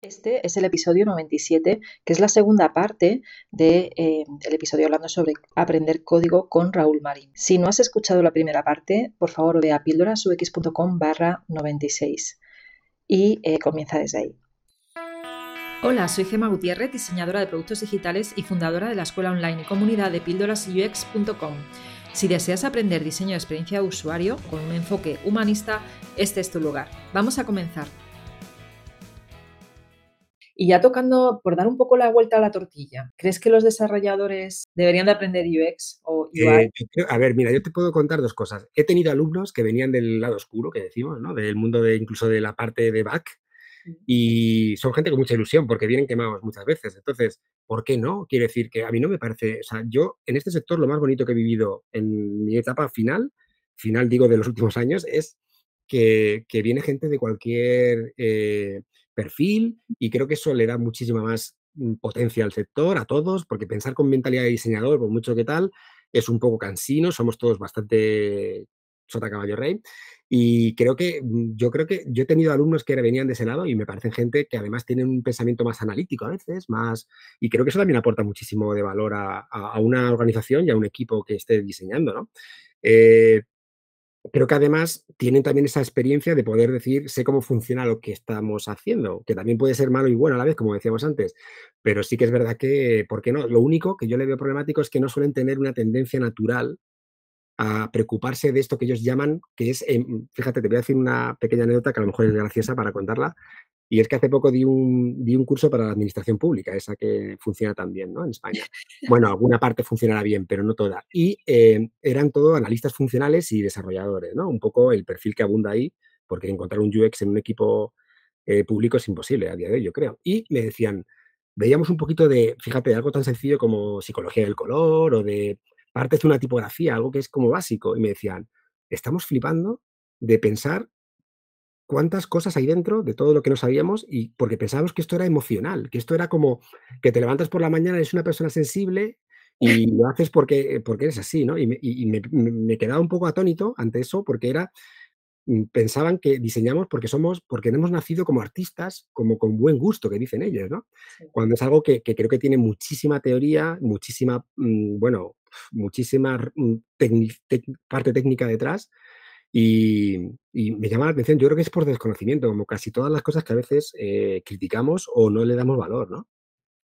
Este es el episodio 97, que es la segunda parte del de, eh, episodio hablando sobre aprender código con Raúl Marín. Si no has escuchado la primera parte, por favor ve a píldorasux.com barra 96 y eh, comienza desde ahí. Hola, soy Gema Gutiérrez, diseñadora de productos digitales y fundadora de la escuela online y comunidad de píldorasux.com. Si deseas aprender diseño de experiencia de usuario con un enfoque humanista, este es tu lugar. Vamos a comenzar. Y ya tocando, por dar un poco la vuelta a la tortilla, ¿crees que los desarrolladores deberían de aprender UX o UI? Eh, a ver, mira, yo te puedo contar dos cosas. He tenido alumnos que venían del lado oscuro, que decimos, ¿no? Del mundo de incluso de la parte de back, mm. y son gente con mucha ilusión porque vienen quemados muchas veces. Entonces, ¿por qué no? Quiere decir que a mí no me parece, o sea, yo en este sector lo más bonito que he vivido en mi etapa final, final digo de los últimos años, es que, viene gente de cualquier eh, perfil y creo que eso le da muchísima más mm, potencia al sector, a todos, porque pensar con mentalidad de diseñador, por mucho que tal, es un poco cansino, somos todos bastante sota caballo rey. Y creo que, mm, yo creo que yo he tenido alumnos que venían de ese lado y me parecen gente que además tienen un pensamiento más analítico a veces, más, y creo que eso también aporta muchísimo de valor a, una organización y a un equipo que esté diseñando, ¿no? Eh, creo que además tienen también esa experiencia de poder decir, sé cómo funciona lo que estamos haciendo, que también puede ser malo y bueno a la vez, como decíamos antes, pero sí que es verdad que, ¿por qué no? Lo único que yo le veo problemático es que no suelen tener una tendencia natural a preocuparse de esto que ellos llaman, que es, em, fíjate, te voy a decir una pequeña anécdota que a lo mejor es graciosa para contarla, y es que hace poco di un, di un curso para la administración pública, esa que funciona tan bien ¿no? en España. Bueno, alguna parte funcionará bien, pero no toda. Y eh, eran todo analistas funcionales y desarrolladores, ¿no? Un poco el perfil que abunda ahí, porque encontrar un UX en un equipo eh, público es imposible a día de hoy, yo creo. Y me decían, veíamos un poquito de, fíjate, de algo tan sencillo como psicología del color o de partes de una tipografía, algo que es como básico. Y me decían, estamos flipando de pensar cuántas cosas hay dentro de todo lo que no sabíamos y porque pensábamos que esto era emocional, que esto era como que te levantas por la mañana, eres una persona sensible y lo haces porque, porque eres así, ¿no? Y, me, quedaba un poco atónito ante eso porque era, mm, pensaban que diseñamos porque somos, porque hemos nacido como artistas, como con buen gusto, que dicen ellos, ¿no? Cuando es algo que, creo que tiene muchísima teoría, muchísima, mm, bueno, muchísima mm, parte técnica detrás y, me llama la atención, yo creo que es por desconocimiento, como casi todas las cosas que a veces eh, criticamos o no le damos valor, ¿no?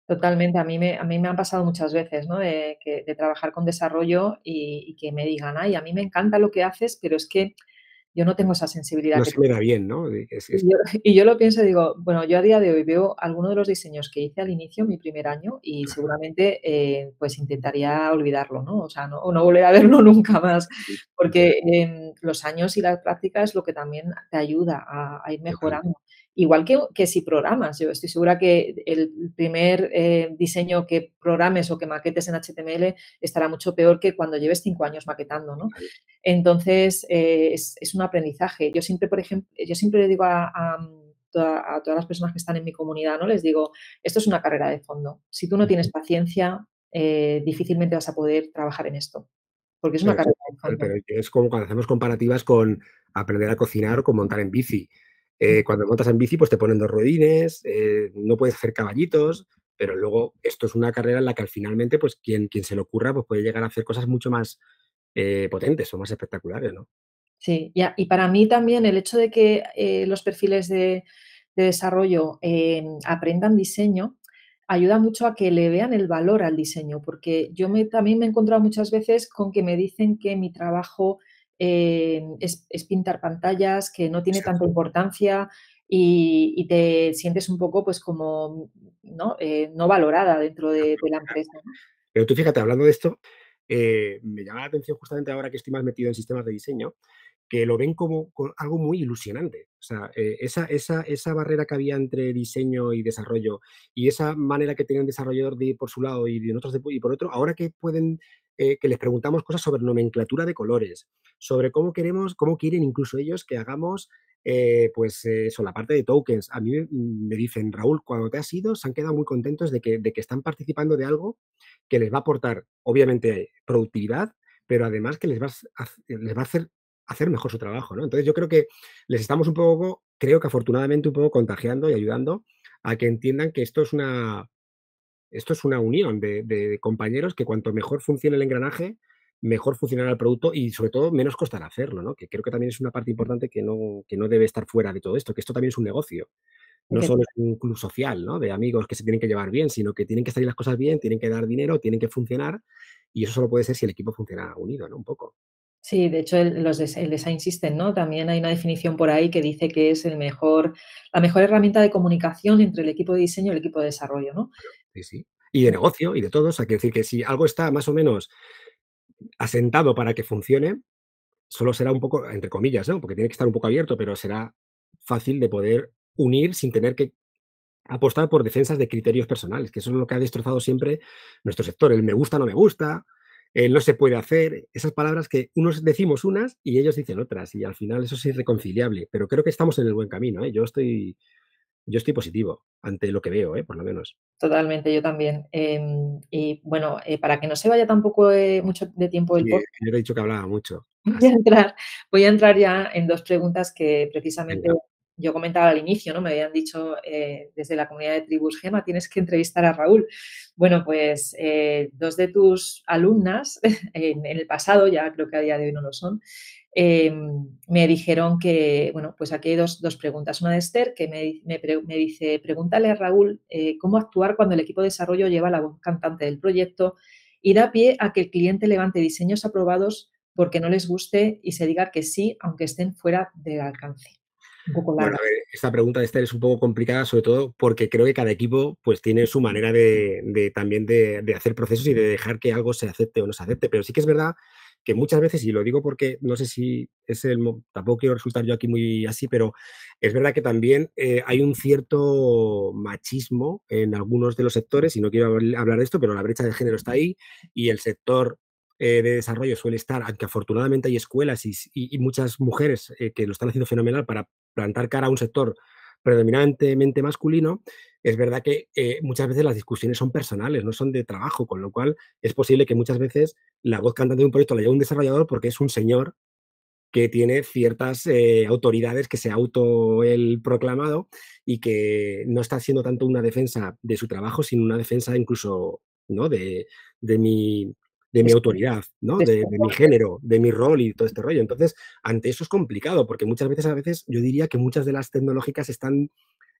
Totalmente, a mí me, a mí me han pasado muchas veces, ¿no? De, que, de trabajar con desarrollo y, y, que me digan, ay, a mí me encanta lo que haces, pero es que yo no tengo esa sensibilidad. No se me da bien, ¿no? Y, yo, lo pienso y digo, bueno, yo a día de hoy veo algunos de los diseños que hice al inicio, mi primer año, y seguramente eh, pues intentaría olvidarlo, ¿no? O sea, no, o no volver a verlo nunca más, porque los años y la práctica es lo que también te ayuda a ir mejorando. Igual que, si programas, yo estoy segura que el primer eh, diseño que programes o que maquetes en HTML estará mucho peor que cuando lleves cinco años maquetando, ¿no? Entonces, eh, es, un aprendizaje. Yo siempre, por ejemplo, yo siempre le digo a, todas las personas que están en mi comunidad, ¿no? Les digo, esto es una carrera de fondo. Si tú no tienes paciencia, eh, difícilmente vas a poder trabajar en esto. Porque es una carrera de fondo. Pero es como cuando hacemos comparativas con aprender a cocinar o con montar en bici. Eh, cuando montas en bici, pues te ponen dos ruedines, eh, no puedes hacer caballitos, pero luego esto es una carrera en la que al finalmente, pues quien, quien se le ocurra, pues puede llegar a hacer cosas mucho más eh, potentes o más espectaculares, ¿no? Sí, ya. y para mí también el hecho de que los perfiles de, desarrollo aprendan diseño ayuda mucho a que le vean el valor al diseño, porque yo me, también me he encontrado muchas veces con que me dicen que mi trabajo eh, es, pintar pantallas, que no tiene tanta importancia y, te sientes un poco pues como no, eh, valorada dentro de, la empresa. Pero tú fíjate, hablando de esto, eh, me llama la atención justamente ahora que estoy más metido en sistemas de diseño, que lo ven como, algo muy ilusionante. O sea, esa, esa, esa, barrera que había entre diseño y desarrollo y esa manera que tenía un desarrollador de ir por su lado y de nosotros de, y por otro, ahora que pueden eh, que les preguntamos cosas sobre nomenclatura de colores, sobre cómo queremos, cómo quieren incluso ellos que hagamos, eh, pues eso, la parte de tokens. A mí me dicen, Raúl, cuando te has ido, se han quedado muy contentos de que, de que están participando de algo que les va a aportar, obviamente, productividad, pero además que les va a, les va a hacer hacer mejor su trabajo, ¿no? Entonces yo creo que les estamos un poco, creo que afortunadamente un poco contagiando y ayudando a que entiendan que esto es una, esto es una unión de, compañeros que cuanto mejor funcione el engranaje, mejor funcionará el producto y sobre todo menos costará hacerlo, ¿no? Que creo que también es una parte importante que no, que no debe estar fuera de todo esto, que esto también es un negocio. No solo es un club social, ¿no? De amigos que se tienen que llevar bien, sino que tienen que salir las cosas bien, tienen que dar dinero, tienen que funcionar y eso solo puede ser si el equipo funciona unido, ¿no? Un poco. Sí, de hecho, el, los el design system, ¿no? También hay una definición por ahí que dice que es el mejor, la mejor herramienta de comunicación entre el equipo de diseño y el equipo de desarrollo, ¿no? Sí, sí. Y de negocio y de todo. O sea, decir que si algo está más o menos asentado para que funcione, solo será un poco, entre comillas, ¿no? Porque tiene que estar un poco abierto, pero será fácil de poder unir sin tener que apostar por defensas de criterios personales, que eso es lo que ha destrozado siempre nuestro sector. El me gusta, no me gusta, eh, no se puede hacer, esas palabras que unos decimos unas y ellos dicen otras, y al final eso es irreconciliable, pero creo que estamos en el buen camino, ¿eh? yo, estoy, yo estoy positivo ante lo que veo, ¿eh? por lo menos. Totalmente, yo también. Em, y bueno, para que no se vaya tampoco mucho de tiempo el sí, Yo he dicho que hablaba mucho. Voy a, entrar, voy a entrar ya en dos preguntas que precisamente yo comentaba al inicio, ¿no? Me habían dicho eh, desde la comunidad de Tribus Gema, tienes que entrevistar a Raúl. Bueno, pues eh, dos de tus alumnas en, el pasado, ya creo que a día de hoy no lo son, em, me dijeron que, bueno, pues aquí hay dos, preguntas. Una de Esther que me, me, dice, pregúntale a Raúl eh, cómo actuar cuando el equipo de desarrollo lleva la voz cantante del proyecto y da pie a que el cliente levante diseños aprobados porque no les guste y se diga que sí, aunque estén fuera del alcance. Bueno, a ver, esta pregunta de Esther es un poco complicada, sobre todo porque creo que cada equipo pues tiene su manera de, también de, hacer procesos y de dejar que algo se acepte o no se acepte. Pero sí que es verdad que muchas veces, y lo digo porque no sé si es el, tampoco quiero resultar yo aquí muy así, pero es verdad que también eh, hay un cierto machismo en algunos de los sectores, y no quiero hablar de esto, pero la brecha de género está ahí y el sector eh, de desarrollo suele estar, aunque afortunadamente hay escuelas y, muchas mujeres eh, que lo están haciendo fenomenal para plantar cara a un sector predominantemente masculino, es verdad que eh, muchas veces las discusiones son personales, no son de trabajo, con lo cual es posible que muchas veces la voz cantante de un proyecto la lleve un desarrollador porque es un señor que tiene ciertas autoridades que se ha auto el proclamado y que no está haciendo tanto una defensa de su trabajo, sino una defensa incluso ¿no? de, de, mi, de mi autoridad, ¿no? De, mi género, de mi rol y todo este rollo. Entonces, ante eso es complicado, porque muchas veces, a veces, yo diría que muchas de las tecnológicas están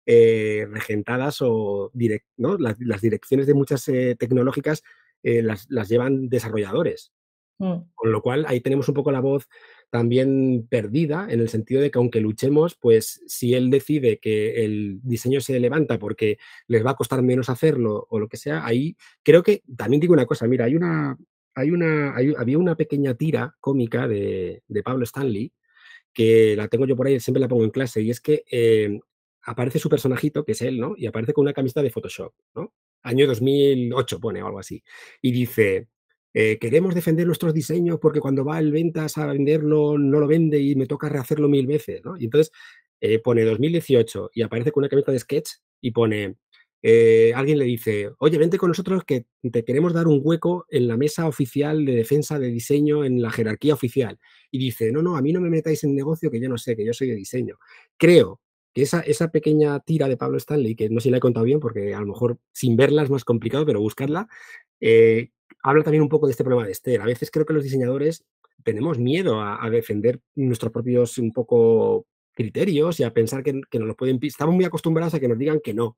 eh, regentadas o direct, ¿no? las, direcciones de muchas eh, tecnológicas eh, las, llevan desarrolladores. Mm. Con lo cual, ahí tenemos un poco la voz también perdida, en el sentido de que aunque luchemos, pues si él decide que el diseño se levanta porque les va a costar menos hacerlo o lo que sea, ahí creo que también digo una cosa, mira, hay una, hay una, había una pequeña tira cómica de, Pablo Stanley, que la tengo yo por ahí, siempre la pongo en clase, y es que eh, aparece su personajito, que es él, ¿no? Y aparece con una camiseta de Photoshop, ¿no? Año 2008 pone o algo así. Y dice, eh, queremos defender nuestros diseños porque cuando va el ventas a venderlo no lo vende y me toca rehacerlo mil veces, ¿no? Y entonces eh, pone 2018 y aparece con una camiseta de sketch y pone eh, alguien le dice, oye, vente con nosotros que te queremos dar un hueco en la mesa oficial de defensa de diseño en la jerarquía oficial. Y dice, no, no, a mí no me metáis en negocio que yo no sé, que yo soy de diseño. Creo que esa, esa pequeña tira de Pablo Stanley, que no sé si la he contado bien porque a lo mejor sin verla es más complicado, pero buscarla, eh, habla también un poco de este problema de Esther. A veces creo que los diseñadores tenemos miedo a, defender nuestros propios un poco criterios y a pensar que, que nos lo pueden... Estamos muy acostumbrados a que nos digan que no,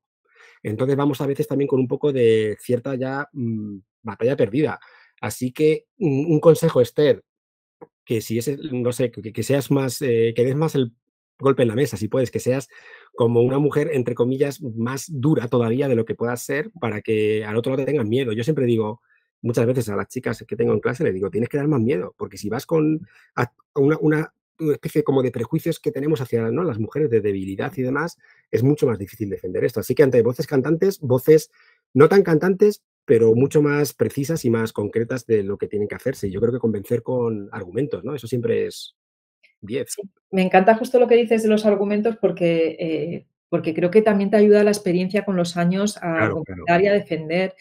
entonces vamos a veces también con un poco de cierta ya mm, batalla perdida. Así que un, consejo, Esther, que si es, no sé, que, seas más, eh, que des más el golpe en la mesa, si puedes, que seas como una mujer, entre comillas, más dura todavía de lo que puedas ser para que al otro lado te tengan miedo. Yo siempre digo, muchas veces a las chicas que tengo en clase, les digo, tienes que dar más miedo, porque si vas con una, una especie como de prejuicios que tenemos hacia ¿no? las mujeres de debilidad y demás, es mucho más difícil defender esto. Así que ante voces cantantes, voces no tan cantantes, pero mucho más precisas y más concretas de lo que tienen que hacerse. Yo creo que convencer con argumentos, ¿no? Eso siempre es 10. me encanta justo lo que dices de los argumentos porque, eh, porque creo que también te ayuda la experiencia con los años a argumentar y a defender.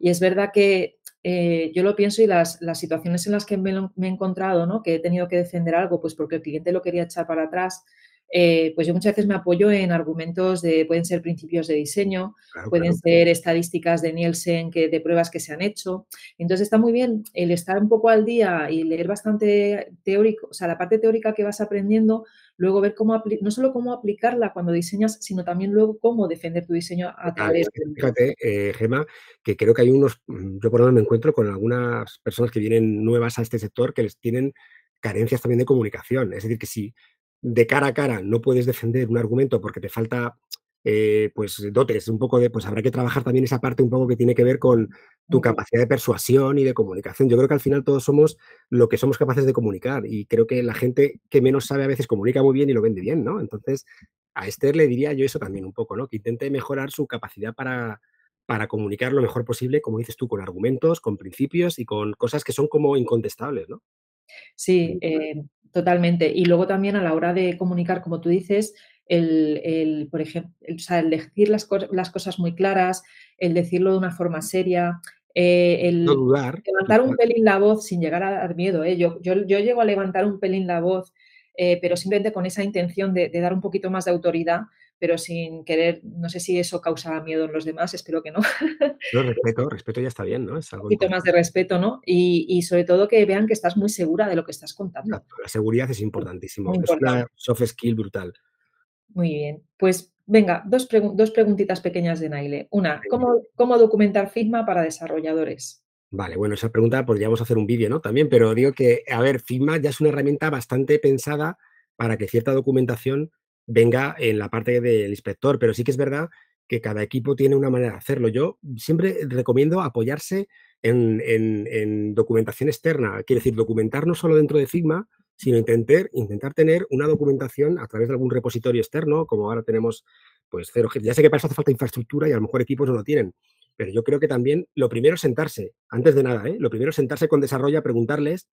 Y es verdad que eh, yo lo pienso y las, situaciones en las que me, he encontrado, ¿no? que he tenido que defender algo, pues porque el cliente lo quería echar para atrás, eh, pues yo muchas veces me apoyo en argumentos de, pueden ser principios de diseño, Claro, pueden claro. ser estadísticas de Nielsen que, de pruebas que se han hecho. Entonces está muy bien el estar un poco al día y leer bastante teórico, o sea, la parte teórica que vas aprendiendo, luego ver cómo, no solo cómo aplicarla cuando diseñas, sino también luego cómo defender tu diseño a través de... fíjate, eh, Gemma, que creo que hay unos, mm, yo por lo menos me encuentro con algunas personas que vienen nuevas a este sector que les tienen carencias también de comunicación. Es decir, que si de cara a cara no puedes defender un argumento porque te falta eh, pues dotes, un poco de, pues habrá que trabajar también esa parte un poco que tiene que ver con tu capacidad de persuasión y de comunicación. Yo creo que al final todos somos lo que somos capaces de comunicar y creo que la gente que menos sabe a veces comunica muy bien y lo vende bien, ¿no? Entonces, a Esther le diría yo eso también un poco, ¿no? Que intente mejorar su capacidad para, para comunicar lo mejor posible, como dices tú, con argumentos, con principios y con cosas que son como incontestables, ¿no? Sí, eh, totalmente. Y luego también a la hora de comunicar, como tú dices, el, el por ejemplo, el, o sea, el decir las, las, cosas muy claras, el decirlo de una forma seria, eh, el no dudar. levantar un pelín la voz sin llegar a dar miedo. ¿eh? Yo, yo, yo, llego a levantar un pelín la voz, eh, pero simplemente con esa intención de, de, dar un poquito más de autoridad, pero sin querer, no sé si eso causa miedo en los demás, espero que no. No, respeto, respeto ya está bien, ¿no? Es un algo poquito importante. más de respeto, ¿no? Y, y, sobre todo que vean que estás muy segura de lo que estás contando. La seguridad es importantísimo. Es una soft skill brutal. Muy bien. Pues venga, dos, pregu dos preguntitas pequeñas de Naile. Una, ¿cómo, ¿cómo documentar Figma para desarrolladores? Vale, bueno, esa pregunta podríamos hacer un vídeo, ¿no? También, pero digo que, a ver, Figma ya es una herramienta bastante pensada para que cierta documentación venga en la parte del inspector, pero sí que es verdad que cada equipo tiene una manera de hacerlo. Yo siempre recomiendo apoyarse en, en, en documentación externa, quiere decir, documentar no solo dentro de Figma, sino intentar, intentar tener una documentación a través de algún repositorio externo, como ahora tenemos, pues, cero. Ya sé que para eso hace falta infraestructura y a lo mejor equipos no lo tienen, pero yo creo que también lo primero es sentarse, antes de nada, ¿eh? lo primero es sentarse con desarrollo a preguntarles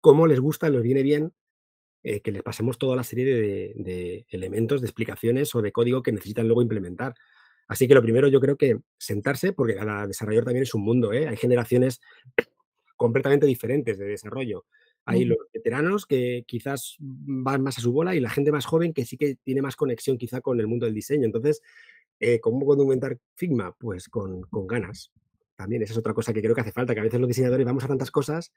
cómo les gusta, les viene bien eh, que les pasemos toda la serie de, de, elementos, de explicaciones o de código que necesitan luego implementar. Así que lo primero yo creo que sentarse, porque cada desarrollador también es un mundo, ¿eh? hay generaciones completamente diferentes de desarrollo. Hay los veteranos que quizás van más a su bola y la gente más joven que sí que tiene más conexión quizá con el mundo del diseño. Entonces, eh, ¿cómo documentar Figma? Pues con, con, ganas. También esa es otra cosa que creo que hace falta, que a veces los diseñadores vamos a tantas cosas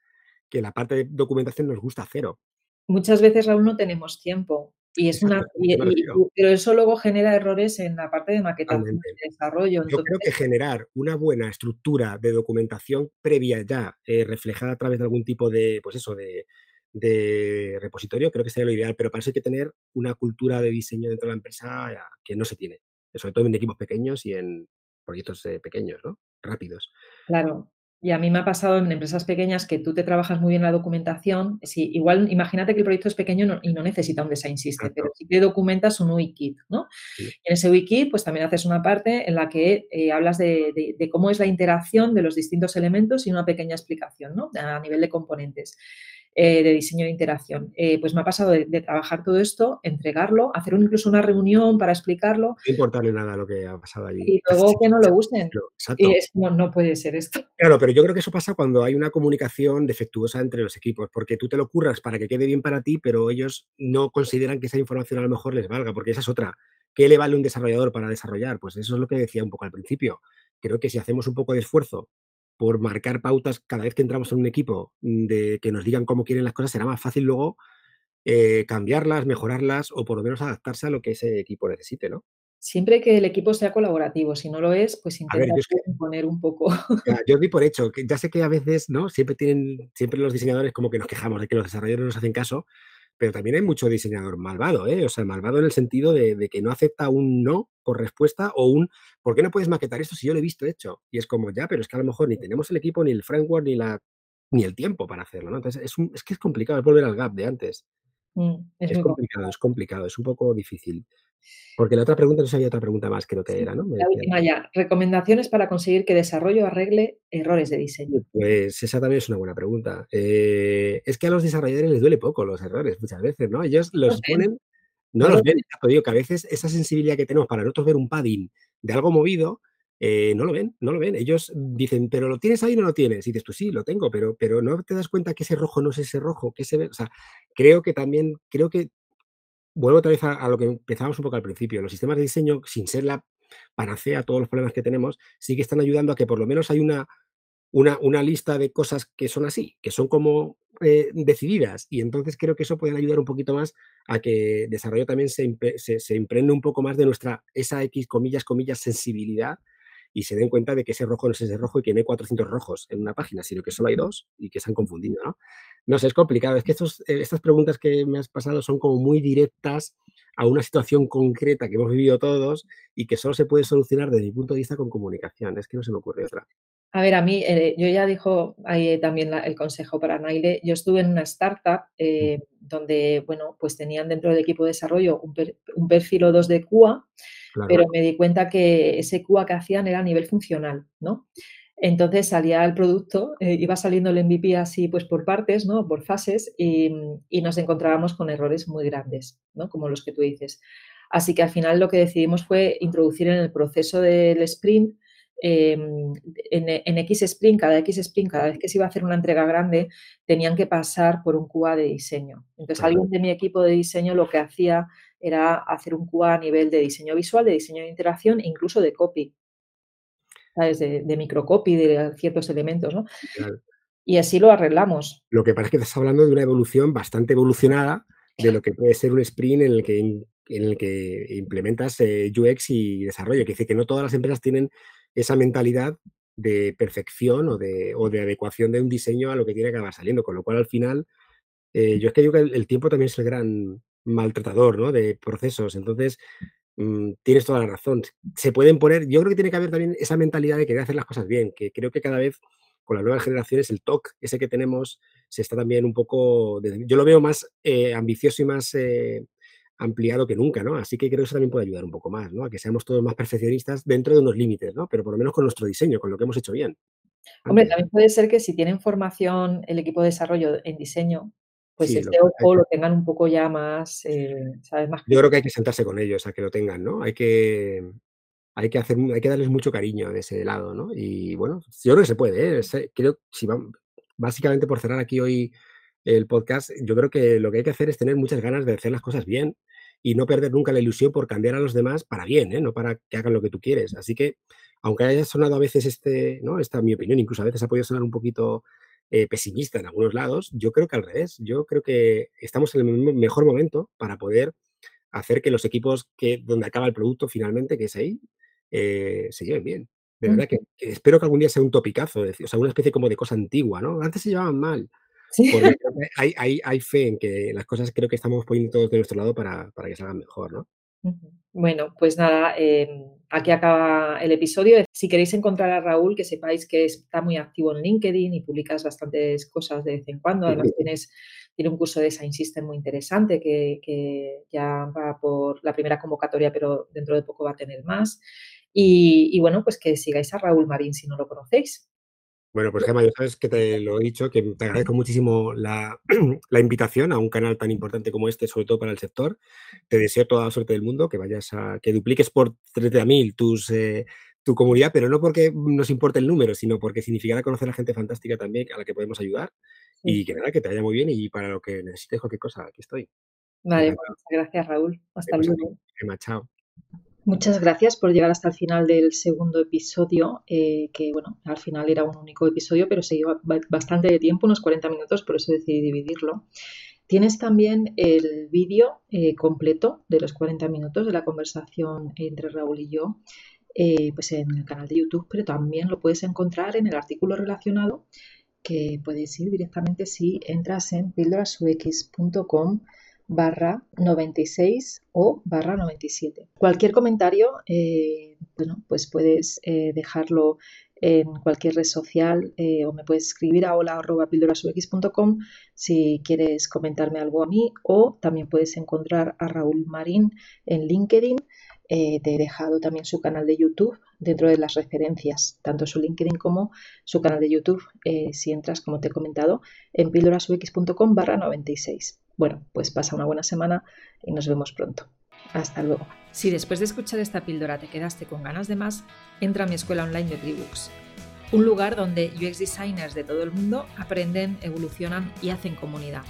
que la parte de documentación nos gusta cero. Muchas veces, Raúl, no tenemos tiempo. Y es una, y, y, pero eso luego genera errores en la parte de maquetación y desarrollo. Yo creo que generar una buena estructura de documentación previa ya, eh, reflejada a través de algún tipo de, pues eso, de, de, repositorio, creo que sería lo ideal, pero para eso hay que tener una cultura de diseño dentro de la empresa que no se tiene, sobre todo en equipos pequeños y en proyectos eh, pequeños, ¿no? Rápidos. Claro. Y a mí me ha pasado en empresas pequeñas que tú te trabajas muy bien la documentación. Sí, igual, imagínate que el proyecto es pequeño y no necesita un design system, Exacto. pero sí que documentas un wiki, ¿no? Sí. Y en ese wiki, pues también haces una parte en la que eh, hablas de, de, de, cómo es la interacción de los distintos elementos y una pequeña explicación, ¿no? A nivel de componentes. Eh, de diseño de interacción. Eh, pues me ha pasado de, de, trabajar todo esto, entregarlo, hacer un, incluso una reunión para explicarlo. No importarle nada lo que ha pasado allí. Y luego que no lo usen. Exacto. Y es no puede ser esto. Claro, pero yo creo que eso pasa cuando hay una comunicación defectuosa entre los equipos, porque tú te lo curras para que quede bien para ti, pero ellos no consideran que esa información a lo mejor les valga, porque esa es otra. ¿Qué le vale un desarrollador para desarrollar? Pues eso es lo que decía un poco al principio. Creo que si hacemos un poco de esfuerzo por marcar pautas cada vez que entramos en un equipo, mm, de que nos digan cómo quieren las cosas, será más fácil luego eh, cambiarlas, mejorarlas o por lo menos adaptarse a lo que ese equipo necesite, ¿no? Siempre que el equipo sea colaborativo, si no lo es, pues intenta es que imponer un poco. ya, yo di por hecho, que ya sé que a veces, ¿no? Siempre tienen, siempre los diseñadores como que nos quejamos de que los desarrolladores no nos hacen caso, pero también hay mucho diseñador malvado, ¿eh? O sea, malvado en el sentido de, de, que no acepta un no por respuesta o un ¿por qué no puedes maquetar esto si yo lo he visto hecho? Y es como, ya, pero es que a lo mejor ni tenemos el equipo, ni el framework, ni la ni el tiempo para hacerlo, ¿no? Entonces, es, un, es que es complicado, es volver al gap de antes. Mm, es, complicado, es complicado, es un poco difícil. Porque la otra pregunta, no sé, había otra pregunta más, creo que Sí, era, ¿no? Me la última ya. Recomendaciones para conseguir que desarrollo arregle errores de diseño. Pues esa también es una buena pregunta. Eh, es que a los desarrolladores les duele poco los errores muchas veces, ¿no? Ellos los ponen, no los ven, exacto, digo que a veces esa sensibilidad que tenemos para nosotros ver un padding de algo movido, eh, no lo ven, no lo ven. Ellos dicen, pero lo tienes ahí o no lo tienes. Y dices tú, sí, lo tengo, pero, pero no te das cuenta que ese rojo no es ese rojo, que ese, ve-". o sea, creo que también, creo que vuelvo otra vez a, lo que empezamos un poco al principio. Los sistemas de diseño, sin ser la panacea a todos los problemas que tenemos, sí que están ayudando a que por lo menos hay una, una, una lista de cosas que son así, que son como eh, decididas. Y entonces creo que eso puede ayudar un poquito más a que desarrollo también se, se, se impregne un poco más de nuestra, esa X, comillas, comillas, sensibilidad y se den cuenta de que ese rojo no es ese rojo y que no hay 400 rojos en una página, sino que solo hay dos y que se han confundido, ¿no? No sé, es complicado. Es que estos, eh, estas preguntas que me has pasado son como muy directas a una situación concreta que hemos vivido todos y que solo se puede solucionar desde mi punto de vista con comunicación. Es que no se me ocurre otra. A ver, a mí, eh, yo ya dijo ahí también el consejo para Naile. Yo estuve en una startup eh, donde, bueno, pues tenían dentro del equipo de desarrollo un, un perfil o dos de QA pero me di cuenta que ese QA que hacían era a nivel funcional, ¿no? Entonces salía el producto, eh, iba saliendo el MVP así pues por partes, ¿no? Por fases y, nos encontrábamos con errores muy grandes, ¿no? Como los que tú dices. Así que al final lo que decidimos fue introducir en el proceso del sprint, em, en, X sprint, cada X sprint, cada vez que se iba a hacer una entrega grande, tenían que pasar por un QA de diseño. Entonces alguien de mi equipo de diseño lo que hacía era hacer un QA a nivel de diseño visual, de diseño de interacción e incluso de copy. ¿Sabes? De, de microcopy de ciertos elementos, ¿no? Y así lo arreglamos. Lo que es que estás hablando de una evolución bastante evolucionada de lo que puede ser un sprint en el que, en el que implementas eh, UX y desarrollo, que dice que no todas las empresas tienen esa mentalidad de perfección o de, o de adecuación de un diseño a lo que tiene que acabar saliendo, con lo cual al final, eh, yo es que que el, tiempo también es el gran, maltratador ¿no? de procesos. Entonces, mm, tienes toda la razón. Se pueden poner, yo creo que tiene que haber también esa mentalidad de querer hacer las cosas bien, que creo que cada vez con las nuevas generaciones el TOC, ese que tenemos, se está también un poco, yo lo veo más eh, ambicioso y más eh, ampliado que nunca, ¿no? Así que creo que eso también puede ayudar un poco más, ¿no? A que seamos todos más perfeccionistas dentro de unos límites, ¿no? Pero por lo menos con nuestro diseño, con lo que hemos hecho bien. Hombre, también puede ser que si tienen formación el equipo de desarrollo en diseño, pues este ojo lo tengan un poco ya más, eh, ¿sabes? Más Yo creo que hay que sentarse con ellos a que lo tengan, ¿no? Hay que, hay que, hacer, hay que darles mucho cariño de ese lado, ¿no? Y bueno, yo creo que se puede, ¿eh? Creo, si básicamente por cerrar aquí hoy el podcast, yo creo que lo que hay que hacer es tener muchas ganas de hacer las cosas bien y no perder nunca la ilusión por cambiar a los demás para bien, ¿eh? No para que hagan lo que tú quieres. Así que, aunque haya sonado a veces este, ¿no? Esta mi opinión, incluso a veces ha podido sonar un poquito eh, pesimista en algunos lados, yo creo que al revés. Yo creo que estamos en el mejor momento para poder hacer que los equipos que donde acaba el producto finalmente, que es ahí, eh, se lleven bien. De verdad que, espero que algún día sea un topicazo, o sea, una especie como de cosa antigua, ¿no? Antes se llevaban mal. hay, hay, hay, fe en que las cosas creo que estamos poniendo todos de nuestro lado para, para que salgan mejor, ¿no? Bueno, pues nada, em, aquí acaba el episodio. Si queréis encontrar a Raúl, que sepáis que está muy activo en LinkedIn y publicas bastantes cosas de vez en cuando. Además, tienes, tiene un curso de Design System muy interesante que, que, ya va por la primera convocatoria, pero dentro de poco va a tener más. Y, y bueno, pues que sigáis a Raúl Marín si no lo conocéis. Bueno, pues Gemma, ya sabes que te lo he dicho, que te agradezco muchísimo la, invitación a un canal tan importante como este, sobre todo para el sector. Te deseo toda la suerte del mundo, que vayas a, que dupliques por 30.000 tus, eh, tu comunidad, pero no porque nos importe el número, sino porque significará conocer a gente fantástica también a la que podemos ayudar. Y que nada, que te vaya muy bien y para lo que necesites cualquier cosa, aquí estoy. Vale, pues muchas gracias Raúl. Hasta luego. Gemma, chao. Muchas gracias por llegar hasta el final del segundo episodio, eh, que bueno, al final era un único episodio, pero se lleva bastante de tiempo, unos 40 minutos, por eso decidí dividirlo. Tienes también el vídeo eh, completo de los 40 minutos de la conversación entre Raúl y yo, eh, pues en el canal de YouTube, pero también lo puedes encontrar en el artículo relacionado, que puedes ir directamente si entras en pildorasux.com barra 96 o barra 97. Cualquier comentario, eh, bueno, pues puedes eh, dejarlo en cualquier red social eh, o me puedes escribir a hola.pildorasux.com si quieres comentarme algo a mí o también puedes encontrar a Raúl Marín en LinkedIn. te he dejado también su canal de YouTube dentro de las referencias, tanto su LinkedIn como su canal de YouTube, si entras, como te he comentado, en pildorasux.com barra 96. Bueno, pues pasa una buena semana y nos vemos pronto. Hasta luego. Si después de escuchar esta píldora te quedaste con ganas de más, entra a mi escuela online de Tribooks, un lugar donde UX designers de todo el mundo aprenden, evolucionan y hacen comunidad.